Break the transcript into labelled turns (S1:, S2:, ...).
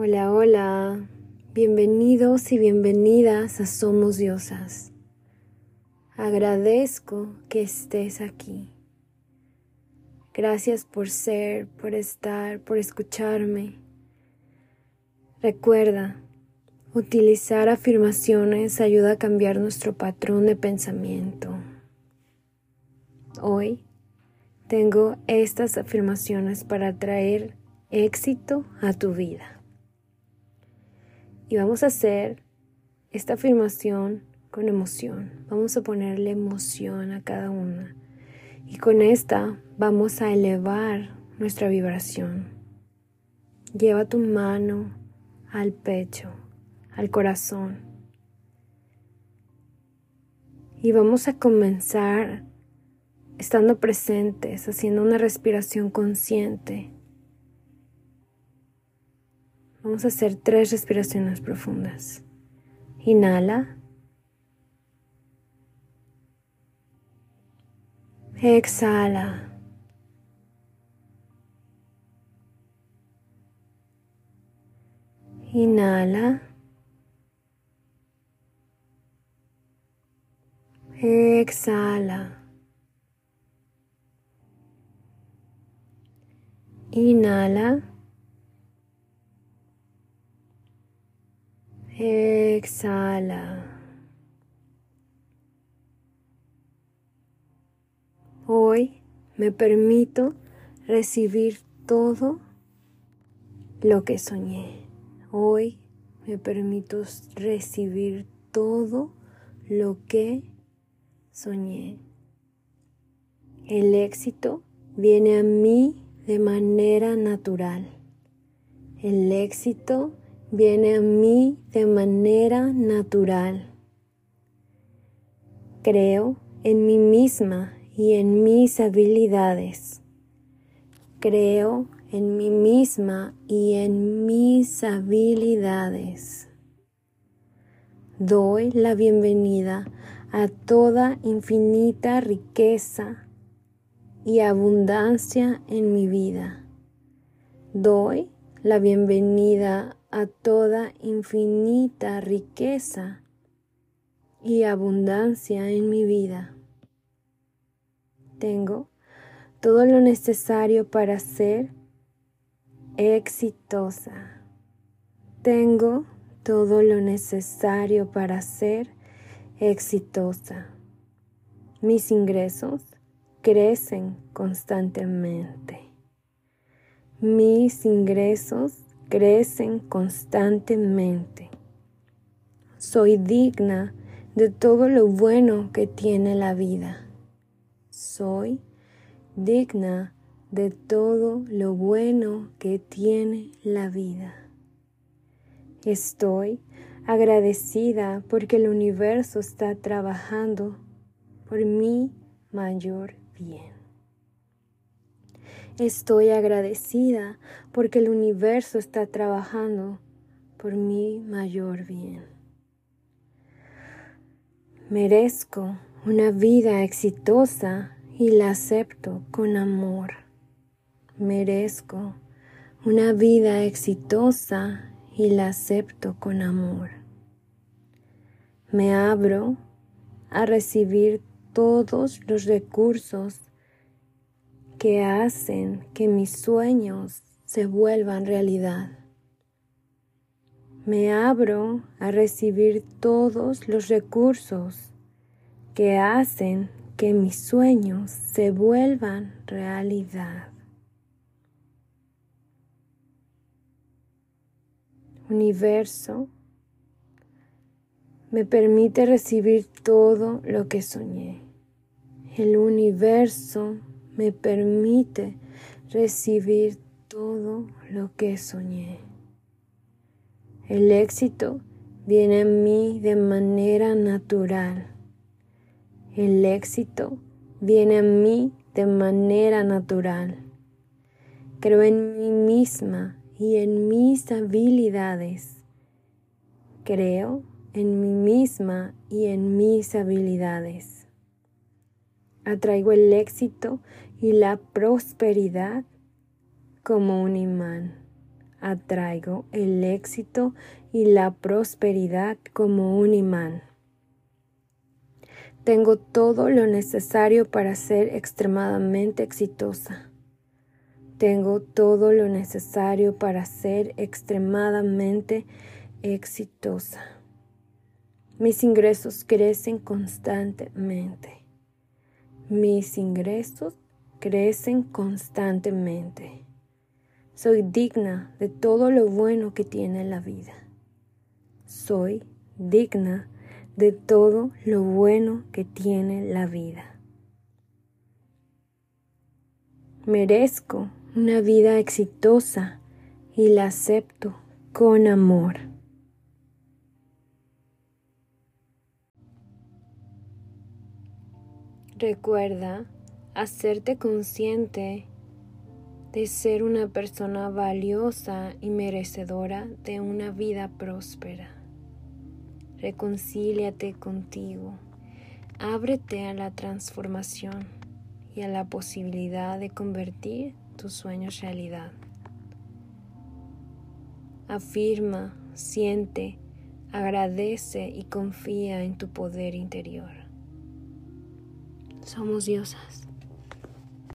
S1: Hola, hola. Bienvenidos y bienvenidas a Somos Diosas. Agradezco que estés aquí. Gracias por ser, por estar, por escucharme. Recuerda, utilizar afirmaciones ayuda a cambiar nuestro patrón de pensamiento. Hoy tengo estas afirmaciones para traer éxito a tu vida. Y vamos a hacer esta afirmación con emoción. Vamos a ponerle emoción a cada una. Y con esta vamos a elevar nuestra vibración. Lleva tu mano al pecho, al corazón. Y vamos a comenzar estando presentes, haciendo una respiración consciente Vamos a hacer tres respiraciones profundas. Inhala. Exhala. Inhala. Exhala. Inhala. Exhala. Hoy me permito recibir todo lo que soñé. Hoy me permito recibir todo lo que soñé. El éxito viene a mí de manera natural. El éxito viene a mí de manera natural. Creo en mí misma y en mis habilidades. Creo en mí misma y en mis habilidades. Doy la bienvenida a toda infinita riqueza y abundancia en mi vida. Doy la bienvenida a toda infinita riqueza y abundancia en mi vida. Tengo todo lo necesario para ser exitosa. Tengo todo lo necesario para ser exitosa. Mis ingresos crecen constantemente. Mis ingresos crecen constantemente. Soy digna de todo lo bueno que tiene la vida. Soy digna de todo lo bueno que tiene la vida. Estoy agradecida porque el universo está trabajando por mi mayor bien. Estoy agradecida porque el universo está trabajando por mi mayor bien. Merezco una vida exitosa y la acepto con amor. Merezco una vida exitosa y la acepto con amor. Me abro a recibir todos los recursos que hacen que mis sueños se vuelvan realidad. Me abro a recibir todos los recursos que hacen que mis sueños se vuelvan realidad. Universo, me permite recibir todo lo que soñé. El universo me permite recibir todo lo que soñé. El éxito viene a mí de manera natural. El éxito viene a mí de manera natural. Creo en mí misma y en mis habilidades. Creo en mí misma y en mis habilidades. Atraigo el éxito y la prosperidad como un imán. atraigo el éxito y la prosperidad como un imán. Tengo todo lo necesario para ser extremadamente exitosa. Tengo todo lo necesario para ser extremadamente exitosa. Mis ingresos crecen constantemente. Mis ingresos crecen constantemente. Soy digna de todo lo bueno que tiene la vida. Soy digna de todo lo bueno que tiene la vida. Merezco una vida exitosa y la acepto con amor. Recuerda hacerte consciente de ser una persona valiosa y merecedora de una vida próspera. Reconcíliate contigo. Ábrete a la transformación y a la posibilidad de convertir tus sueños realidad. Afirma, siente, agradece y confía en tu poder interior. Somos diosas.